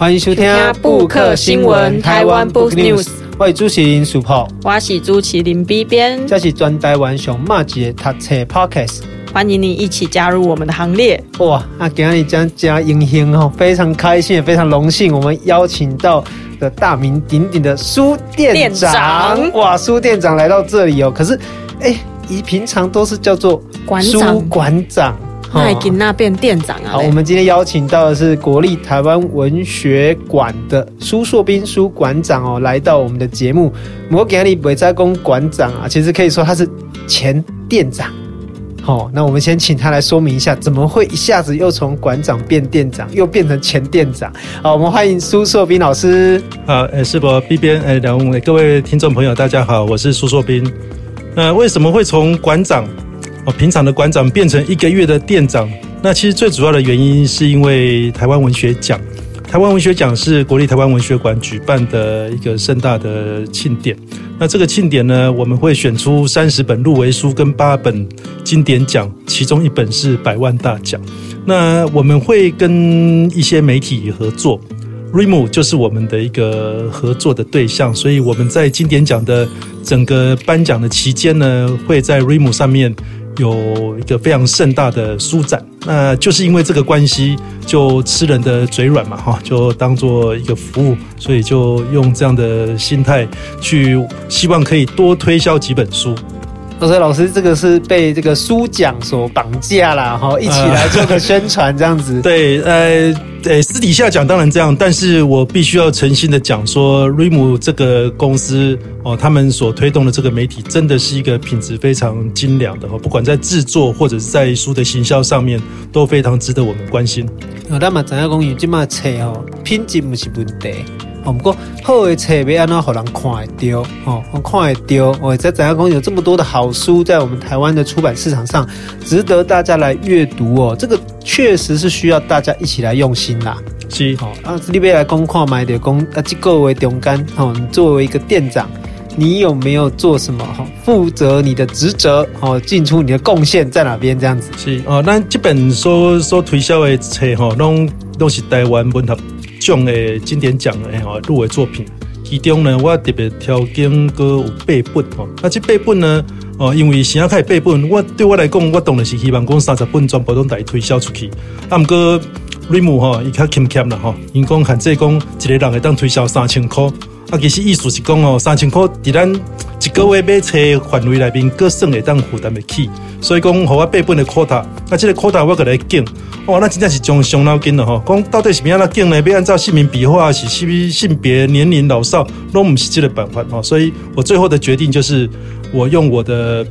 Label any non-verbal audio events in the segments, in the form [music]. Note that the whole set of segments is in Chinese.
欢迎收听布克新闻台湾 Book News。我是主持人 Super，我是主持人 B 编，这是全台湾上马吉的读册 Podcast。欢迎你一起加入我们的行列。哇，那今天将加英雄哦，非常开心，也非常荣幸，我们邀请到的大名鼎鼎的苏店长。长哇，苏店长来到这里哦，可是，哎，以平常都是叫做苏馆长。那给那变店长啊！好，我们今天邀请到的是国立台湾文学馆的苏硕斌苏馆长哦，来到我们的节目。摩根利伟在公馆长啊，其实可以说他是前店长。好，那我们先请他来说明一下，怎么会一下子又从馆长变店长，又变成前店长？好，我们欢迎苏硕斌老师。好，诶，是不 B 编诶，两位各位听众朋友，大家好，我是苏硕斌。那为什么会从馆长？哦，平常的馆长变成一个月的店长，那其实最主要的原因是因为台湾文学奖。台湾文学奖是国立台湾文学馆举办的一个盛大的庆典。那这个庆典呢，我们会选出三十本入围书跟八本经典奖，其中一本是百万大奖。那我们会跟一些媒体合作，Rimu 就是我们的一个合作的对象，所以我们在经典奖的整个颁奖的期间呢，会在 Rimu 上面。有一个非常盛大的书展，那就是因为这个关系，就吃人的嘴软嘛，哈，就当做一个服务，所以就用这样的心态去，希望可以多推销几本书。所以老师，这个是被这个书奖所绑架了哈，一起来做个 [laughs] 宣传这样子。呃、对，呃，呃，私底下讲当然这样，但是我必须要诚心的讲说，Rim 这个公司哦，他们所推动的这个媒体真的是一个品质非常精良的哈，不管在制作或者是在书的行销上面，都非常值得我们关心。我那么怎样讲？有这么册哦，品质不是问题。哦，不过好的册别安怎让人看会到？哦，看会到。我在怎样讲？有这么多的好书在我们台湾的出版市场上，值得大家来阅读哦。这个确实是需要大家一起来用心啦。是，哦啊，你别来公看买的公啊，机构为中间哦。你作为一个店长，你有没有做什么？哈，负责你的职责哦，进出你的贡献在哪边？这样子是哦。那这本所所推销的册哈，拢都是台湾文学。奖的经典奖的吼入围作品，其中呢，我特别挑拣个有八本吼。那这八本呢，哦，因为先要开八本，我对我来讲，我当然是希望讲三十本全部拢来推销出去。啊，毋过 RIMO 哈，伊较欠欠啦吼，因讲限制讲一个人会当推销三千块。啊，其实意思是讲哦，三千块伫咱一个月买车范围内面，各省会当负担得起。所以讲，互我八本的 quota，啊，这个 quota 我给来建。哇，那真正是将伤脑筋了吼！讲到底是怎样来拣呢？要按照姓名笔画，是性性别、年龄、老少，都不是这个办法哈。所以我最后的决定就是，我用我的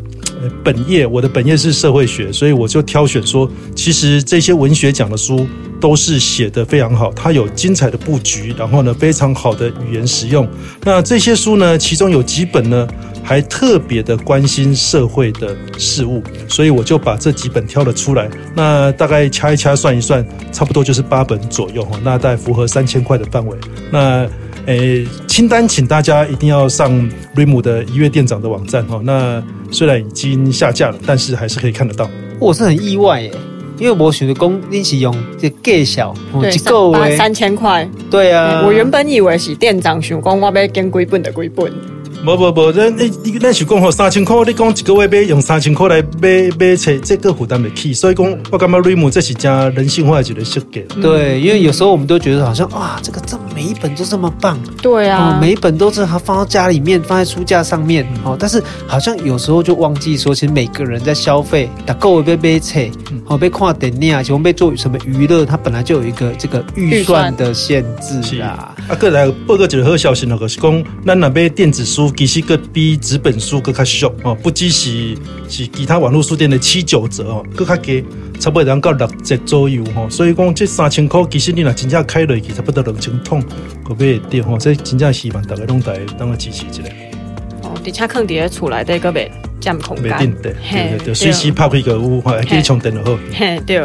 本业，我的本业是社会学，所以我就挑选说，其实这些文学奖的书。都是写得非常好，它有精彩的布局，然后呢，非常好的语言实用。那这些书呢，其中有几本呢，还特别的关心社会的事物，所以我就把这几本挑了出来。那大概掐一掐，算一算，差不多就是八本左右哈。那大概符合三千块的范围。那诶，清单请大家一定要上 RIMO 的一月店长的网站哈。那虽然已经下架了，但是还是可以看得到。我是很意外耶。因为我选的工，你是用这计小，对，三三千块。对啊，我原本以为是店长想讲我要跟几本的几本。不不不，咱你你咱是讲吼三千块，你讲一个月要用三千块来买买车，这个负担不起。所以讲，我感觉 RIMO 这是家人性化一个设计。对，因为有时候我们都觉得好像哇，这个这每一本都这么棒。对啊，每一本都是它放到家里面，放在书架上面。哦，但是好像有时候就忘记说，其实每个人在消费，打够被买册，哦，被看电影啊，喜欢被做什么娱乐，它本来就有一个这个预算的限制是啊。啊，过来报个一个好消息，那个是讲，咱那边电子书。其实个比纸本书更加俗哦，不只是是其他网络书店的七九折哦，更加低，差不多能到六折左右哦。所以讲这三千块，其实你若真正开落去，差不多两千桶，可不可以点哈？这真正希望大家拢来当个支持一下。哦，底下坑底下出来的个别占空间，对对对，随时拍开个屋，还可以充电就好。嘿，对。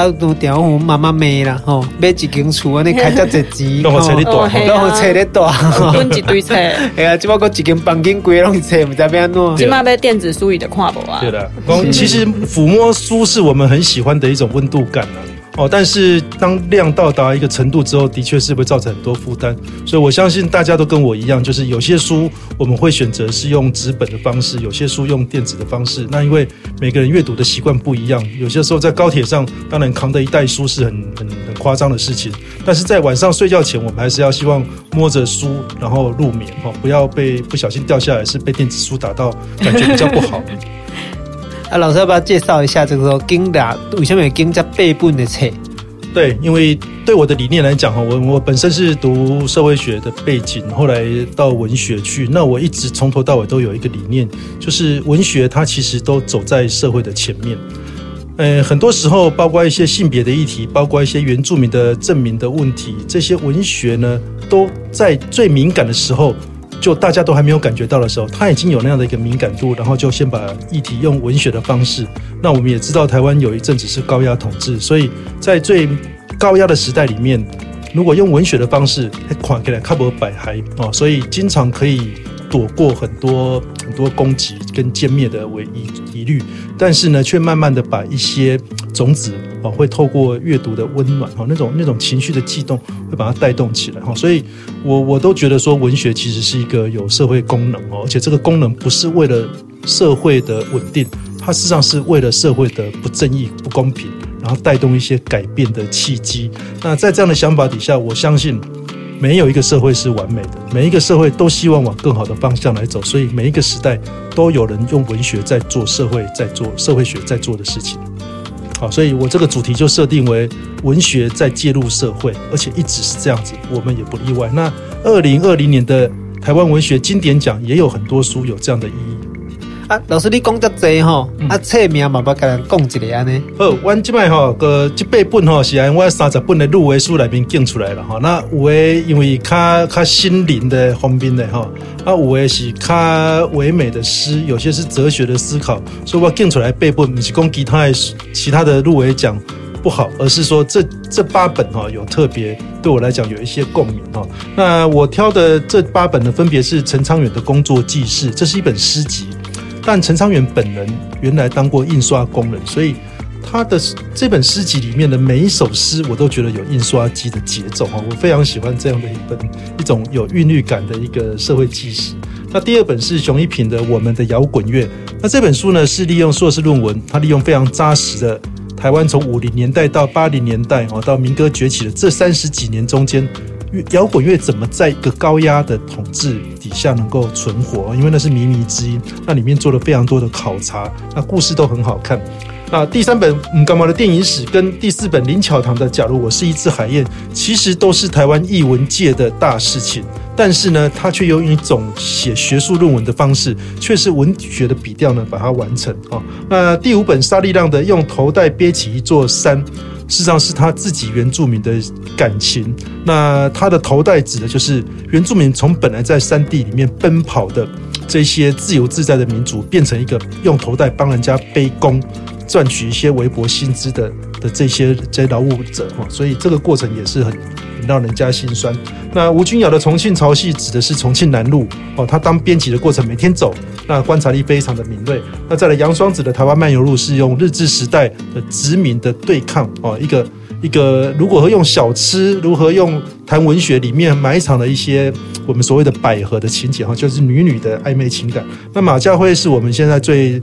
啊，都调我妈妈骂啦，吼，买一间厝安尼开遮侪钱，拢好册哩大，拢好册哩大，分一堆册。[laughs] 哎呀，只不过一间房间规拢是册，毋知要安怎。起码买电子书伊就看无啊。对的，其实抚摸书是我们很喜欢的一种温度感啊。哦，但是当量到达一个程度之后，的确是会造成很多负担。所以我相信大家都跟我一样，就是有些书我们会选择是用纸本的方式，有些书用电子的方式。那因为每个人阅读的习惯不一样，有些时候在高铁上，当然扛着一袋书是很很很夸张的事情。但是在晚上睡觉前，我们还是要希望摸着书然后入眠哦，不要被不小心掉下来，是被电子书打到，感觉比较不好。[laughs] 啊，老师要不要介绍一下这个时候经的为什么经在背本的册？对，因为对我的理念来讲哈，我我本身是读社会学的背景，后来到文学去，那我一直从头到尾都有一个理念，就是文学它其实都走在社会的前面。呃，很多时候包括一些性别的议题，包括一些原住民的证明的问题，这些文学呢都在最敏感的时候。就大家都还没有感觉到的时候，他已经有那样的一个敏感度，然后就先把议题用文学的方式。那我们也知道，台湾有一阵子是高压统治，所以在最高压的时代里面，如果用文学的方式，还款给了卡伯百还哦，所以经常可以躲过很多很多攻击跟歼灭的危疑疑虑，但是呢，却慢慢的把一些种子。哦，会透过阅读的温暖，哈，那种那种情绪的悸动，会把它带动起来，哈，所以我我都觉得说，文学其实是一个有社会功能哦，而且这个功能不是为了社会的稳定，它事实上是为了社会的不正义、不公平，然后带动一些改变的契机。那在这样的想法底下，我相信没有一个社会是完美的，每一个社会都希望往更好的方向来走，所以每一个时代都有人用文学在做社会，在做社会学在做的事情。好，所以我这个主题就设定为文学在介入社会，而且一直是这样子，我们也不例外。那二零二零年的台湾文学经典奖也有很多书有这样的意义。啊，老师你讲得多吼，啊，册名嘛，要跟人讲一个安尼。好，我这边吼个这八本吼是按我三十本的入围书里面拣出来了哈。那有诶，因为较较心灵的方面的哈，啊，有诶是较唯美的诗，有些是哲学的思考，所以我拣出来八本，不是讲其他的其他的入围奖不好，而是说这这八本哈有特别对我来讲有一些共鸣哈。那我挑的这八本呢，分别是陈昌远的工作记事，这是一本诗集。但陈昌远本人原来当过印刷工人，所以他的这本诗集里面的每一首诗，我都觉得有印刷机的节奏哈，我非常喜欢这样的一本一种有韵律感的一个社会纪实。那第二本是熊一平的《我们的摇滚乐》，那这本书呢是利用硕士论文，他利用非常扎实的台湾从五零年代到八零年代哦，到民歌崛起的这三十几年中间。摇滚乐怎么在一个高压的统治底下能够存活？因为那是靡靡之音，那里面做了非常多的考察，那故事都很好看。那第三本嗯干嘛的电影史跟第四本林巧堂的《假如我是一只海燕》，其实都是台湾译文界的大事情，但是呢，他却用一种写学术论文的方式，却是文学的笔调呢把它完成啊。那第五本沙力量的《用头带背起一座山》。事实上是他自己原住民的感情。那他的头戴指的就是原住民从本来在山地里面奔跑的这些自由自在的民族，变成一个用头戴帮人家背工，赚取一些微薄薪资的的这些这劳务者哈。所以这个过程也是很。让人家心酸。那吴君尧的《重庆潮戏》指的是重庆南路哦，他当编辑的过程每天走，那观察力非常的敏锐。那再来杨双子的《台湾漫游录》是用日治时代的殖民的对抗哦，一个一个如何用小吃，如何用谈文学里面埋藏的一些我们所谓的百合的情节哈，就是女女的暧昧情感。那马家辉是我们现在最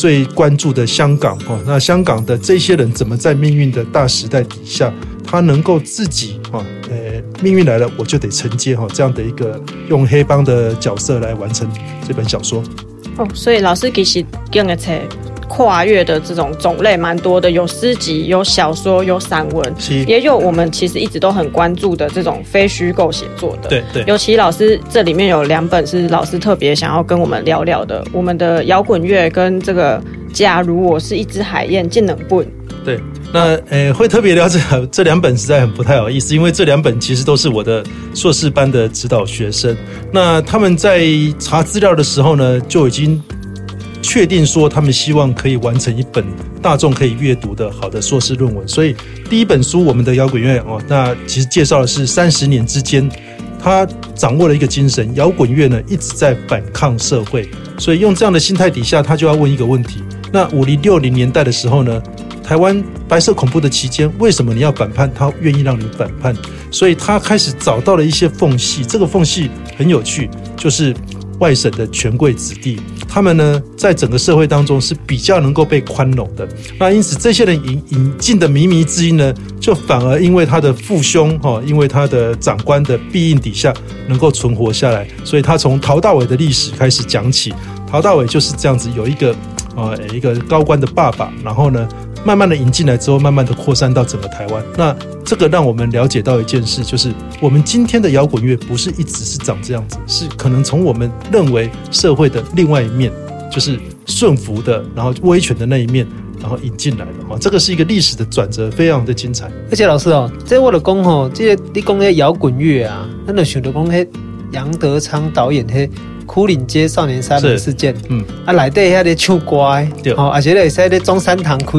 最关注的香港哦，那香港的这些人怎么在命运的大时代底下？他能够自己哈，呃，命运来了，我就得承接哈，这样的一个用黑帮的角色来完成这本小说。哦，所以老师其实讲的册跨越的这种种类蛮多的，有诗集，有小说，有散文，也有我们其实一直都很关注的这种非虚构写作的。对对，尤其老师这里面有两本是老师特别想要跟我们聊聊的，我们的摇滚乐跟这个假如我是一只海燕，技能不？对。那呃，会特别聊这这两本实在很不太好意思，因为这两本其实都是我的硕士班的指导学生。那他们在查资料的时候呢，就已经确定说他们希望可以完成一本大众可以阅读的好的硕士论文。所以第一本书《我们的摇滚乐》哦，那其实介绍的是三十年之间，他掌握了一个精神，摇滚乐呢一直在反抗社会。所以用这样的心态底下，他就要问一个问题：那五零六零年代的时候呢？台湾白色恐怖的期间，为什么你要反叛？他愿意让你反叛，所以他开始找到了一些缝隙。这个缝隙很有趣，就是外省的权贵子弟，他们呢在整个社会当中是比较能够被宽容的。那因此，这些人引引进的靡靡之音呢，就反而因为他的父兄哈，因为他的长官的庇荫底下，能够存活下来。所以他从陶大伟的历史开始讲起，陶大伟就是这样子，有一个呃一个高官的爸爸，然后呢。慢慢的引进来之后，慢慢的扩散到整个台湾。那这个让我们了解到一件事，就是我们今天的摇滚乐不是一直是长这样子，是可能从我们认为社会的另外一面，就是顺服的，然后威权的那一面，然后引进来的。哈，这个是一个历史的转折，非常的精彩。而且老师哦，这我的讲哦，这个你讲的摇滚乐啊，那就想到讲嘿，杨德昌导演嘿。牯岭街少年杀人事件，嗯，啊，内底遐咧唱歌，对，哦，而且咧在咧中山堂开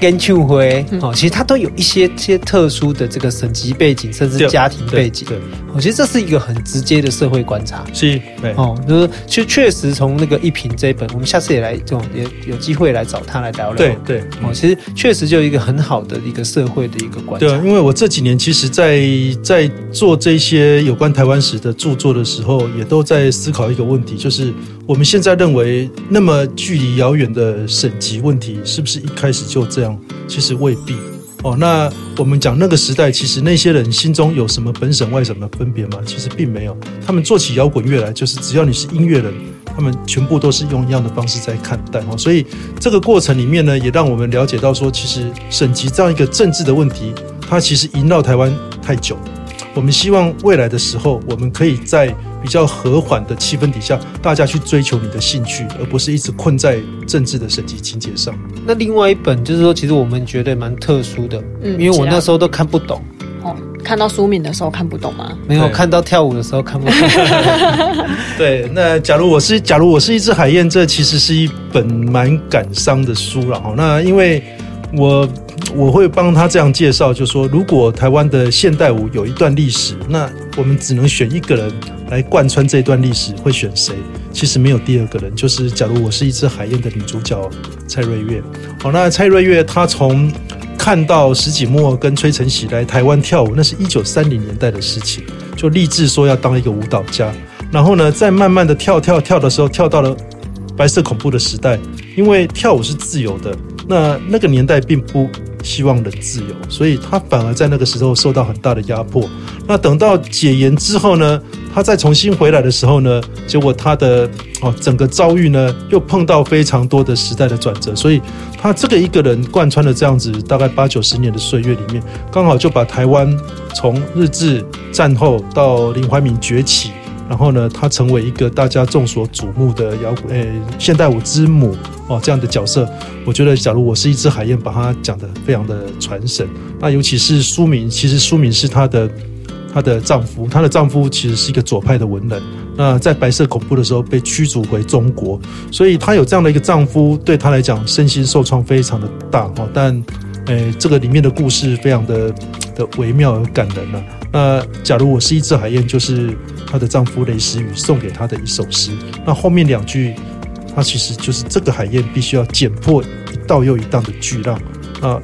演唱会，哦，其实它都有一些些特殊的这个省级背景，甚至家庭背景，对，我觉得这是一个很直接的社会观察，是，哦，就是其实确实从那个一平这一本，我们下次也来这种也有机会来找他来聊聊，对对，哦，其实确实就有一个很好的一个社会的一个观察，对，因为我这几年其实在在做这些有关台湾史的著作的时候，也都在思考一个问题，就是我们现在认为那么距离遥远的省级问题，是不是一开始就这样？其实未必哦。那我们讲那个时代，其实那些人心中有什么本省外省的分别吗？其实并没有。他们做起摇滚乐来，就是只要你是音乐人，他们全部都是用一样的方式在看待哦。所以这个过程里面呢，也让我们了解到说，其实省级这样一个政治的问题，它其实萦绕台湾太久。我们希望未来的时候，我们可以在比较和缓的气氛底下，大家去追求你的兴趣，而不是一直困在政治的省籍情节上。那另外一本就是说，其实我们觉得蛮特殊的，嗯，因为我那时候都看不懂。哦，看到书名的时候看不懂吗？没有，看到跳舞的时候看不懂。[laughs] 对，那假如我是假如我是一只海燕，这其实是一本蛮感伤的书了哈。那因为我。我会帮他这样介绍，就是说，如果台湾的现代舞有一段历史，那我们只能选一个人来贯穿这段历史，会选谁？其实没有第二个人，就是假如我是一只海燕的女主角蔡瑞月。好，那蔡瑞月她从看到石井漠跟崔承喜来台湾跳舞，那是一九三零年代的事情，就立志说要当一个舞蹈家。然后呢，再慢慢的跳跳跳的时候，跳到了白色恐怖的时代，因为跳舞是自由的，那那个年代并不。希望人自由，所以他反而在那个时候受到很大的压迫。那等到解严之后呢，他再重新回来的时候呢，结果他的哦整个遭遇呢，又碰到非常多的时代的转折。所以他这个一个人贯穿了这样子大概八九十年的岁月里面，刚好就把台湾从日治战后到林怀民崛起。然后呢，他成为一个大家众所瞩目的摇滚诶现代舞之母哦，这样的角色，我觉得假如我是一只海燕，把它讲得非常的传神。那尤其是书名，其实书名是她的她的丈夫，她的丈夫其实是一个左派的文人，那在白色恐怖的时候被驱逐回中国，所以她有这样的一个丈夫，对她来讲身心受创非常的大哦。但诶，这个里面的故事非常的的微妙而感人呢、那假如我是一只海燕，就是。她的丈夫雷石宇送给她的一首诗，那后面两句，那其实就是这个海燕必须要剪破一道又一道的巨浪，那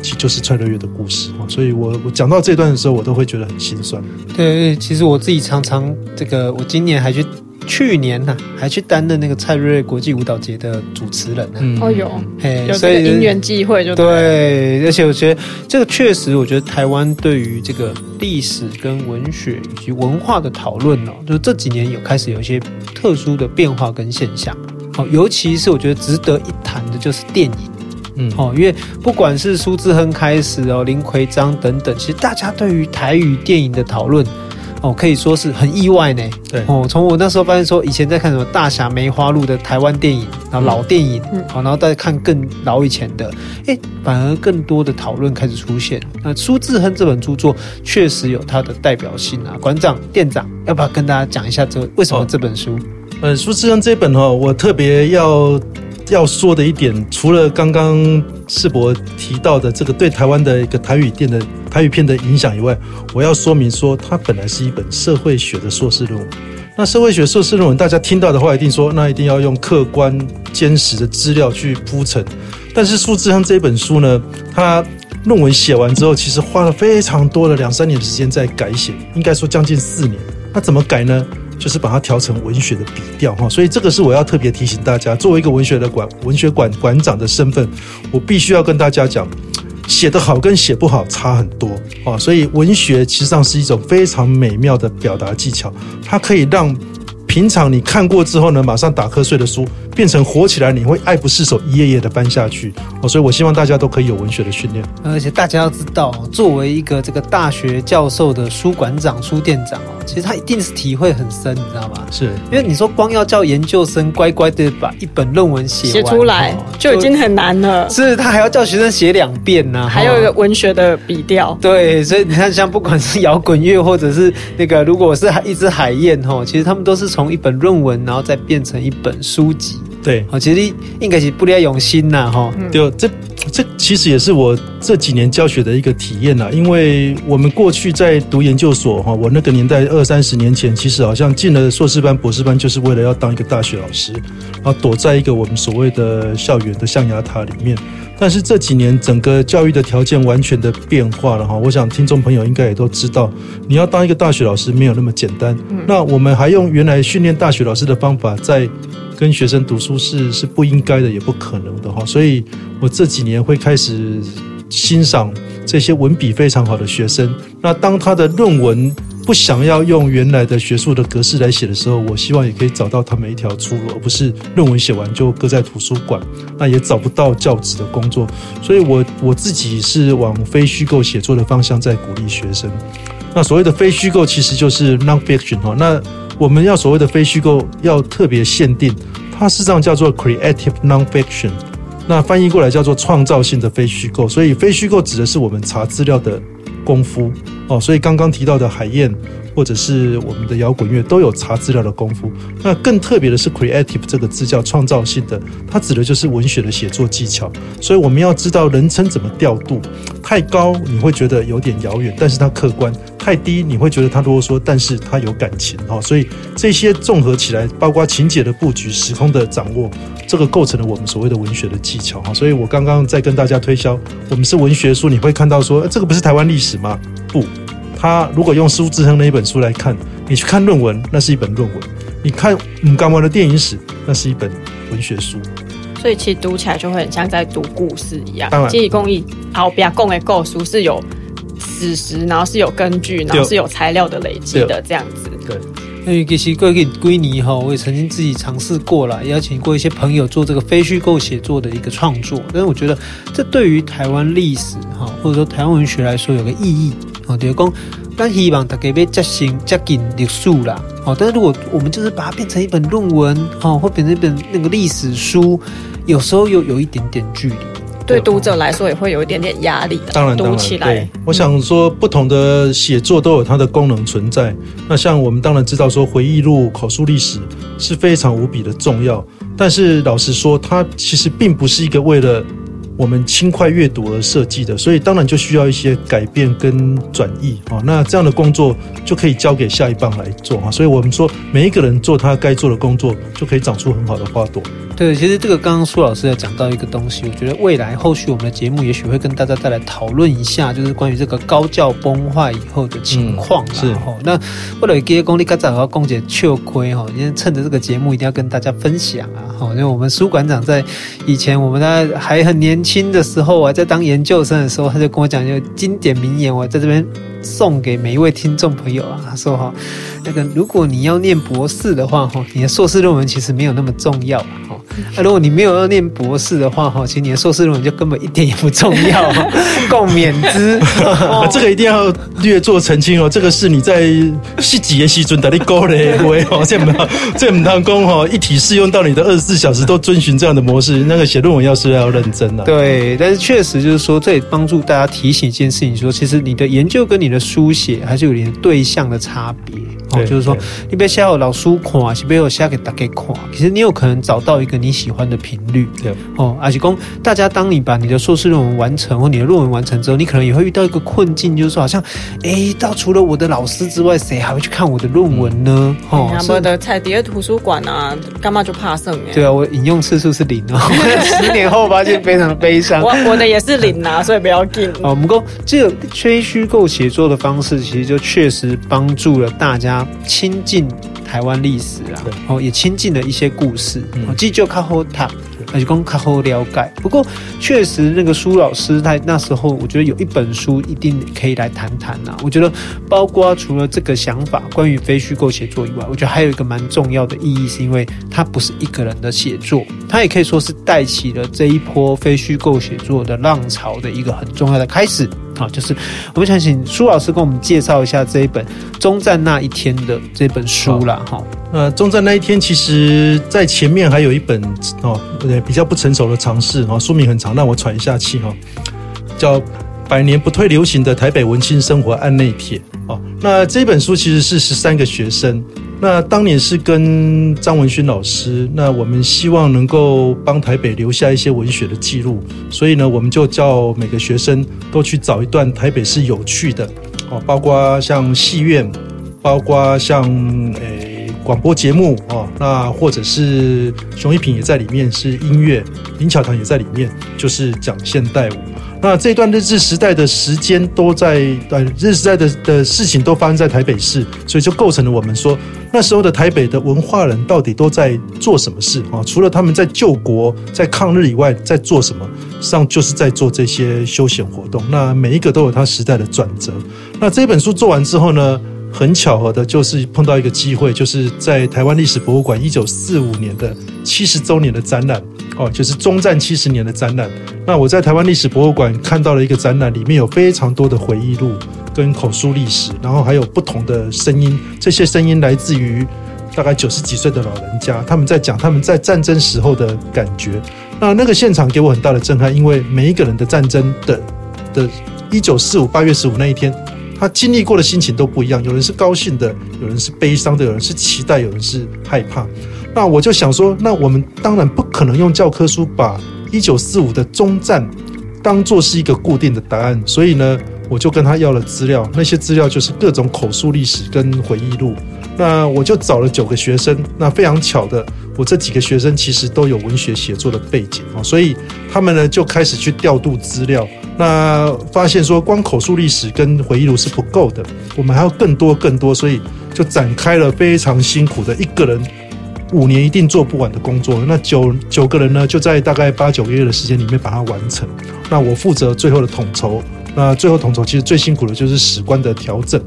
其实就是蔡瑞月的故事啊。所以我我讲到这段的时候，我都会觉得很心酸。对，其实我自己常常这个，我今年还去。去年呢、啊，还去担任那个蔡瑞瑞国际舞蹈节的主持人呢、啊。哦、嗯，有，嘿，所以因缘际会就对，对。而且我觉得这个确实，我觉得台湾对于这个历史跟文学以及文化的讨论哦，就是这几年有开始有一些特殊的变化跟现象。哦，尤其是我觉得值得一谈的就是电影，嗯，哦，因为不管是苏志亨开始哦，林奎章等等，其实大家对于台语电影的讨论。哦，可以说是很意外呢。对哦，从我那时候发现说，以前在看什么《大侠梅花鹿》的台湾电影，然后老电影，嗯，好，然后再看更老以前的，哎，反而更多的讨论开始出现。那苏志亨这本著作确实有它的代表性啊。馆长、店长，要不要跟大家讲一下这为什么这本书？哦、呃，苏志亨这本哦，我特别要。要说的一点，除了刚刚世博提到的这个对台湾的一个台语店的台语片的影响以外，我要说明说，它本来是一本社会学的硕士论文。那社会学硕士论文，大家听到的话，一定说，那一定要用客观坚实的资料去铺陈。但是数字上这本书呢，它论文写完之后，其实花了非常多的两三年的时间在改写，应该说将近四年。那怎么改呢？就是把它调成文学的笔调哈。所以这个是我要特别提醒大家，作为一个文学的馆文学馆馆长的身份，我必须要跟大家讲，写得好跟写不好差很多啊。所以文学其实上是一种非常美妙的表达技巧，它可以让。平常你看过之后呢，马上打瞌睡的书，变成火起来，你会爱不释手，一页页的翻下去哦。所以我希望大家都可以有文学的训练。而且大家要知道，作为一个这个大学教授的书馆长、书店长哦，其实他一定是体会很深，你知道吗？是因为你说光要叫研究生乖乖的把一本论文写写出来，就已经很难了。是他还要叫学生写两遍呢，还有一个文学的笔调。对，所以你看，像不管是摇滚乐，或者是那个，如果是一只海燕哦，其实他们都是从一本论文，然后再变成一本书籍。对，其实应该是不离用心呐，哈。对，这这其实也是我这几年教学的一个体验呐。因为我们过去在读研究所哈，我那个年代二三十年前，其实好像进了硕士班、博士班，就是为了要当一个大学老师，然后躲在一个我们所谓的校园的象牙塔里面。但是这几年整个教育的条件完全的变化了哈，我想听众朋友应该也都知道，你要当一个大学老师没有那么简单。那我们还用原来训练大学老师的方法在跟学生读书是是不应该的，也不可能的哈。所以我这几年会开始欣赏这些文笔非常好的学生。那当他的论文，不想要用原来的学术的格式来写的时候，我希望也可以找到他们一条出路，而不是论文写完就搁在图书馆，那也找不到教职的工作。所以我，我我自己是往非虚构写作的方向在鼓励学生。那所谓的非虚构，其实就是 nonfiction 哈。那我们要所谓的非虚构，要特别限定，它事实上叫做 creative nonfiction。那翻译过来叫做创造性的非虚构。所以，非虚构指的是我们查资料的功夫哦，所以刚刚提到的海燕，或者是我们的摇滚乐，都有查资料的功夫。那更特别的是 “creative” 这个字叫创造性的，它指的就是文学的写作技巧。所以我们要知道人称怎么调度，太高你会觉得有点遥远，但是它客观；太低你会觉得它啰嗦，但是它有感情哈。所以这些综合起来，包括情节的布局、时空的掌握，这个构成了我们所谓的文学的技巧哈。所以我刚刚在跟大家推销，我们是文学书，你会看到说，这个不是台湾历史。吗？不，他如果用苏致亨那一本书来看，你去看论文，那是一本论文；你看吴刚完的电影史，那是一本文学书。所以其实读起来就会很像在读故事一样。当然，记忆工艺好，比较共的构书是有史实，然后是有根据，然后是有材料的累积的这样子。对。因为其实过去几年哈，我也曾经自己尝试过了，邀请过一些朋友做这个非虚构写作的一个创作。但是我觉得这对于台湾历史哈，或者说台湾文学来说有个意义啊，就是说但希望大家要接近接近历史啦。哦，但是如果我们就是把它变成一本论文哦，或变成一本那个历史书，有时候又有一点点距离。对读者来说也会有一点点压力的，当然，读起来。我想说，不同的写作都有它的功能存在。那像我们当然知道说，回忆录、口述历史是非常无比的重要。但是老实说，它其实并不是一个为了我们轻快阅读而设计的，所以当然就需要一些改变跟转译啊。那这样的工作就可以交给下一棒来做啊。所以我们说，每一个人做他该做的工作，就可以长出很好的花朵。对，其实这个刚刚苏老师有讲到一个东西，我觉得未来后续我们的节目也许会跟大家再来讨论一下，就是关于这个高教崩坏以后的情况。嗯、是哈，那为了给公立，刚才和公姐秋亏哈，因为趁着这个节目一定要跟大家分享啊！哈，因为我们苏馆长在以前我们在还很年轻的时候啊，在当研究生的时候，他就跟我讲就经典名言，我在这边送给每一位听众朋友啊，他说哈，那个如果你要念博士的话哈，你的硕士论文其实没有那么重要哈。那、啊、如果你没有要念博士的话，哈，其实你的硕士论文就根本一点也不重要，[laughs] 共勉之。[laughs] 这个一定要略作澄清哦，这个是你在细节细准的你勾嘞，喂哦，[laughs] 这不这不当工哈，一体适用到你的二十四小时都遵循这样的模式，那个写论文要是要认真啊。对，但是确实就是说，这也帮助大家提醒一件事情说，说其实你的研究跟你的书写还是有点对象的差别。哦，就是说你别写给老师看，是别写给大家看。其实你有可能找到一个你喜欢的频率，对哦。而且讲大家，当你把你的硕士论文完成或你的论文完成之后，你可能也会遇到一个困境，就是说好像哎，到除了我的老师之外，谁还会去看我的论文呢？哦，我的彩蝶图书馆啊，干嘛就怕剩哎？对啊，我引用次数是零哦，[laughs] 十年后发现非常的悲伤。我我的也是零啊，[laughs] 所以不要紧。哦，我们讲这个非虚构写作的方式，其实就确实帮助了大家亲近台湾历史啊，哦，也亲近了一些故事，哦，这就靠后他。而且讲较好了解，不过确实那个苏老师在那时候，我觉得有一本书一定可以来谈谈呐。我觉得包括除了这个想法，关于非虚构写作以外，我觉得还有一个蛮重要的意义，是因为它不是一个人的写作，它也可以说是带起了这一波非虚构写作的浪潮的一个很重要的开始。好，就是我们想请苏老师跟我们介绍一下这一本《终战那一天》的这本书啦。哈，呃，《终战那一天》其实在前面还有一本哦，对，比较不成熟的尝试哦，书名很长，让我喘一下气哈，叫《百年不退流行的台北文青生活案内帖》哦。那这本书其实是十三个学生。那当年是跟张文勋老师，那我们希望能够帮台北留下一些文学的记录，所以呢，我们就叫每个学生都去找一段台北是有趣的哦，包括像戏院，包括像诶广播节目哦，那或者是熊一平也在里面，是音乐，林巧堂也在里面，就是讲现代舞。那这段日治时代的时间都在呃，日治时代的的事情都发生在台北市，所以就构成了我们说那时候的台北的文化人到底都在做什么事啊？除了他们在救国、在抗日以外，在做什么？实际上就是在做这些休闲活动。那每一个都有它时代的转折。那这本书做完之后呢，很巧合的就是碰到一个机会，就是在台湾历史博物馆一九四五年的七十周年的展览。哦，就是中战七十年的展览。那我在台湾历史博物馆看到了一个展览，里面有非常多的回忆录跟口述历史，然后还有不同的声音。这些声音来自于大概九十几岁的老人家，他们在讲他们在战争时候的感觉。那那个现场给我很大的震撼，因为每一个人的战争的的一九四五八月十五那一天，他经历过的心情都不一样。有人是高兴的，有人是悲伤的，有人是期待，有人是害怕。那我就想说，那我们当然不可能用教科书把一九四五的终战当做是一个固定的答案，所以呢，我就跟他要了资料，那些资料就是各种口述历史跟回忆录。那我就找了九个学生，那非常巧的，我这几个学生其实都有文学写作的背景啊，所以他们呢就开始去调度资料，那发现说光口述历史跟回忆录是不够的，我们还要更多更多，所以就展开了非常辛苦的一个人。五年一定做不完的工作，那九九个人呢，就在大概八九个月的时间里面把它完成。那我负责最后的统筹，那最后统筹其实最辛苦的就是史观的调整。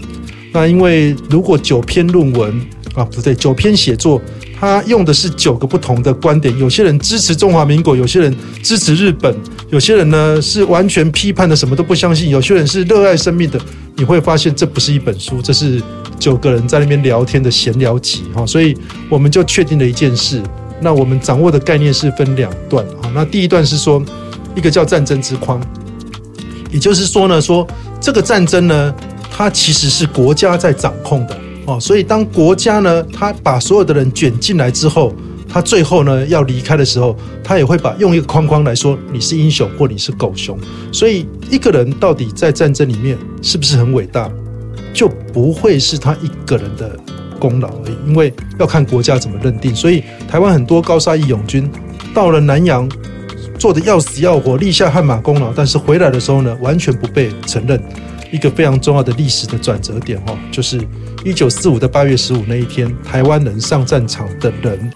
那因为如果九篇论文啊，不对，九篇写作，他用的是九个不同的观点，有些人支持中华民国，有些人支持日本，有些人呢是完全批判的，什么都不相信，有些人是热爱生命的。你会发现这不是一本书，这是九个人在那边聊天的闲聊集哈，所以我们就确定了一件事，那我们掌握的概念是分两段啊，那第一段是说一个叫战争之框，也就是说呢，说这个战争呢，它其实是国家在掌控的哦，所以当国家呢，他把所有的人卷进来之后。他最后呢要离开的时候，他也会把用一个框框来说，你是英雄或你是狗熊。所以一个人到底在战争里面是不是很伟大，就不会是他一个人的功劳而已，因为要看国家怎么认定。所以台湾很多高沙义勇军到了南洋，做的要死要活，立下汗马功劳，但是回来的时候呢，完全不被承认。一个非常重要的历史的转折点哈，就是一九四五的八月十五那一天，台湾人上战场的人。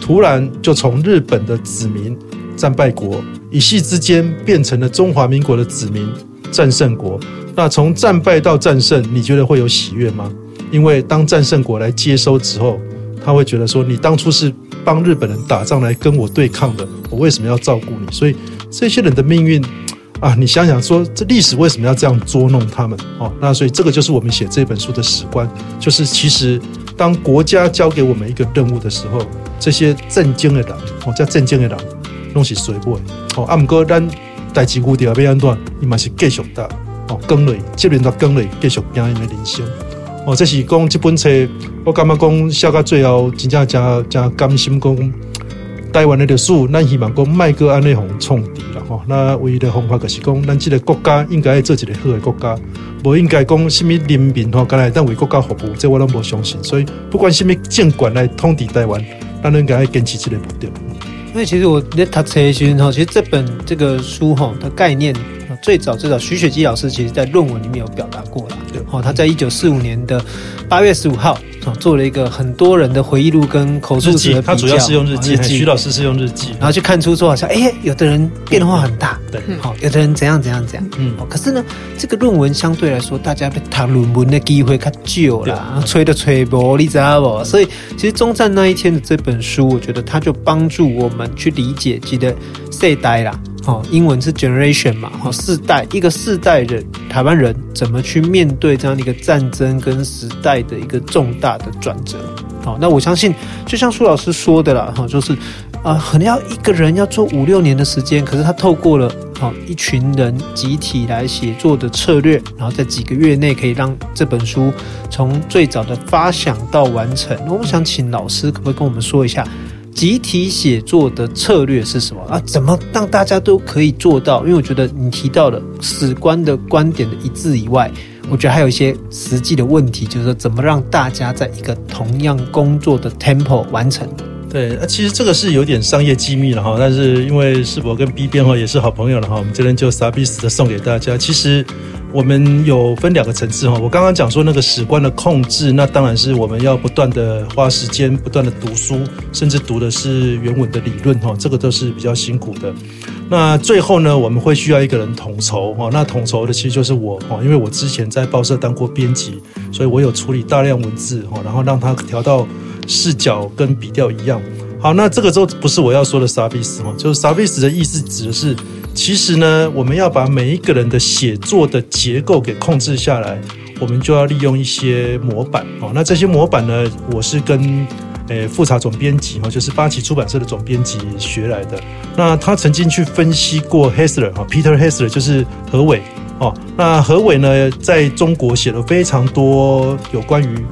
突然就从日本的子民战败国，一夕之间变成了中华民国的子民战胜国。那从战败到战胜，你觉得会有喜悦吗？因为当战胜国来接收之后，他会觉得说，你当初是帮日本人打仗来跟我对抗的，我为什么要照顾你？所以这些人的命运啊，你想想说，这历史为什么要这样捉弄他们？哦，那所以这个就是我们写这本书的史观，就是其实。当国家交给我们一个任务的时候，这些正经的人，哦，叫正经的人，拢是随波的。哦，啊，毋过咱代志决定要安怎，伊嘛是继续的。哦，跟累，这边都跟累，继续经营的人生。哦，这是讲这本册，我感觉讲写到最后，真正真真甘心讲台湾的历史，咱希望讲卖个安内红冲敌了吼。那唯一的方法就是讲，咱这个国家应该做一个好的国家，不应该讲什么人民吼，干来但为国家服务，这我拢无相信。所以不管什么监管来统治台湾，咱应该坚持这个目标。因为其实我在读册的时候，其实这本这个书吼的概念。最早最早，徐雪姬老师其实在论文里面有表达过了。对，哦，他在一九四五年的八月十五号，做了一个很多人的回忆录跟口述史的比较。他主要是用日记，徐老师是用日记，然后去看出说好像，哎，有的人变化很大，对，好，有的人怎样怎样怎样，嗯，可是呢，这个论文相对来说，大家被谈论文的机会较久了，吹都吹不，你知道不？所以，其实中战那一天的这本书，我觉得它就帮助我们去理解，记得世代啦。哦，英文是 generation 嘛，哦，世代一个世代人，台湾人怎么去面对这样的一个战争跟时代的一个重大的转折？好，那我相信，就像苏老师说的啦，哈，就是啊，可能要一个人要做五六年的时间，可是他透过了啊一群人集体来写作的策略，然后在几个月内可以让这本书从最早的发想到完成。那我们想请老师可不可以跟我们说一下？集体写作的策略是什么啊？怎么让大家都可以做到？因为我觉得你提到了史观的观点的一致以外，我觉得还有一些实际的问题，就是说怎么让大家在一个同样工作的 tempo 完成。对，其实这个是有点商业机密了哈。但是因为世博跟 B 编哈也是好朋友了哈，我们这边就傻逼死的送给大家。其实。我们有分两个层次哈，我刚刚讲说那个史观的控制，那当然是我们要不断的花时间，不断的读书，甚至读的是原文的理论哈，这个都是比较辛苦的。那最后呢，我们会需要一个人统筹哈，那统筹的其实就是我哈，因为我之前在报社当过编辑，所以我有处理大量文字哈，然后让它调到视角跟笔调一样。好，那这个都不是我要说的傻逼死哈，就是 service 的意思指的是。其实呢，我们要把每一个人的写作的结构给控制下来，我们就要利用一些模板哦。那这些模板呢，我是跟诶富察总编辑哈，就是八旗出版社的总编辑学来的。那他曾经去分析过 Hessler 哈，Peter Hessler 就是何伟哦。那何伟呢，在中国写了非常多有关于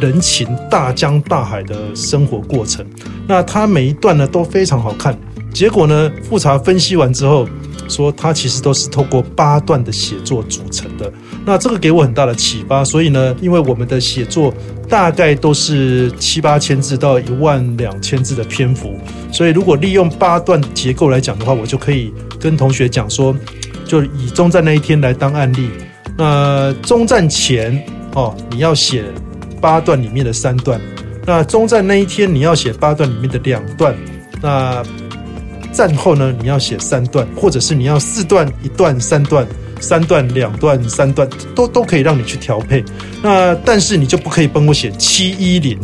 人情大江大海的生活过程。那他每一段呢都非常好看。结果呢，复查分析完之后说，他其实都是透过八段的写作组成的。那这个给我很大的启发。所以呢，因为我们的写作大概都是七八千字到一万两千字的篇幅，所以如果利用八段结构来讲的话，我就可以跟同学讲说，就以终战那一天来当案例。那终战前哦，你要写八段里面的三段；那中战那一天你要写八段里面的两段。那战后呢，你要写三段，或者是你要四段一段，三段三段两段三段，都都可以让你去调配。那但是你就不可以帮我写七一零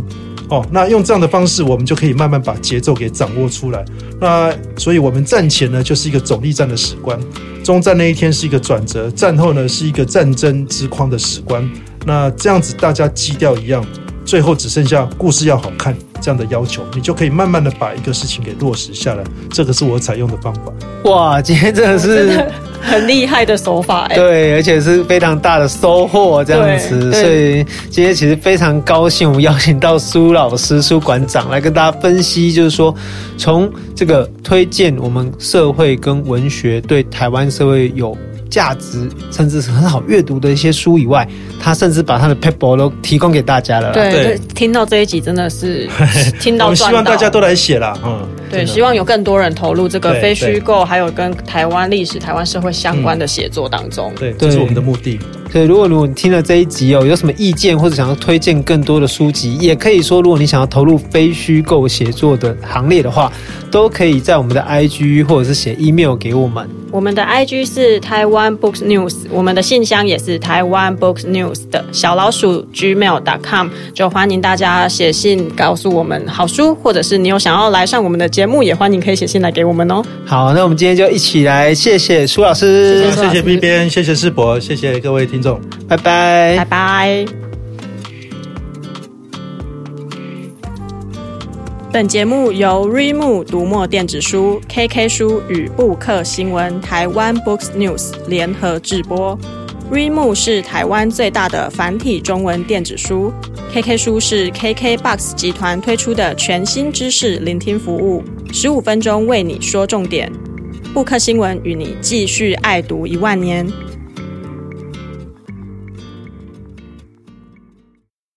哦。那用这样的方式，我们就可以慢慢把节奏给掌握出来。那所以我们战前呢，就是一个总力战的史观；中战那一天是一个转折；战后呢，是一个战争之框的史观。那这样子大家基调一样，最后只剩下故事要好看。这样的要求，你就可以慢慢的把一个事情给落实下来。这个是我采用的方法。哇，今天真的是很厉害的手法哎。对，而且是非常大的收获，这样子。所以今天其实非常高兴，我们邀请到苏老师、苏馆长来跟大家分析，就是说从这个推荐我们社会跟文学对台湾社会有。价值甚至是很好阅读的一些书以外，他甚至把他的 paper 都提供给大家了。对，对，听到这一集真的是 [laughs] 听到，到。我希望大家都来写啦。嗯，对，希望有更多人投入这个非虚构，还有跟台湾历史、台湾社会相关的写作当中。对，这是我们的目的。所以，如果如果你听了这一集哦，有什么意见或者想要推荐更多的书籍，也可以说，如果你想要投入非虚构写作的行列的话，都可以在我们的 IG 或者是写 email 给我们。我们的 IG 是台湾 Books News，我们的信箱也是台湾 Books News 的小老鼠 gmail.com，就欢迎大家写信告诉我们好书，或者是你有想要来上我们的节目，也欢迎可以写信来给我们哦。好，那我们今天就一起来谢谢苏老师，谢谢谢谢 B 编，谢谢世博，谢谢各位听众，拜拜，拜拜。本节目由 Readmoo 读墨电子书、KK 书与布克新闻台湾 Books News 联合制播。Readmoo 是台湾最大的繁体中文电子书，KK 书是 KKBOX 集团推出的全新知识聆听服务，十五分钟为你说重点。布克新闻与你继续爱读一万年。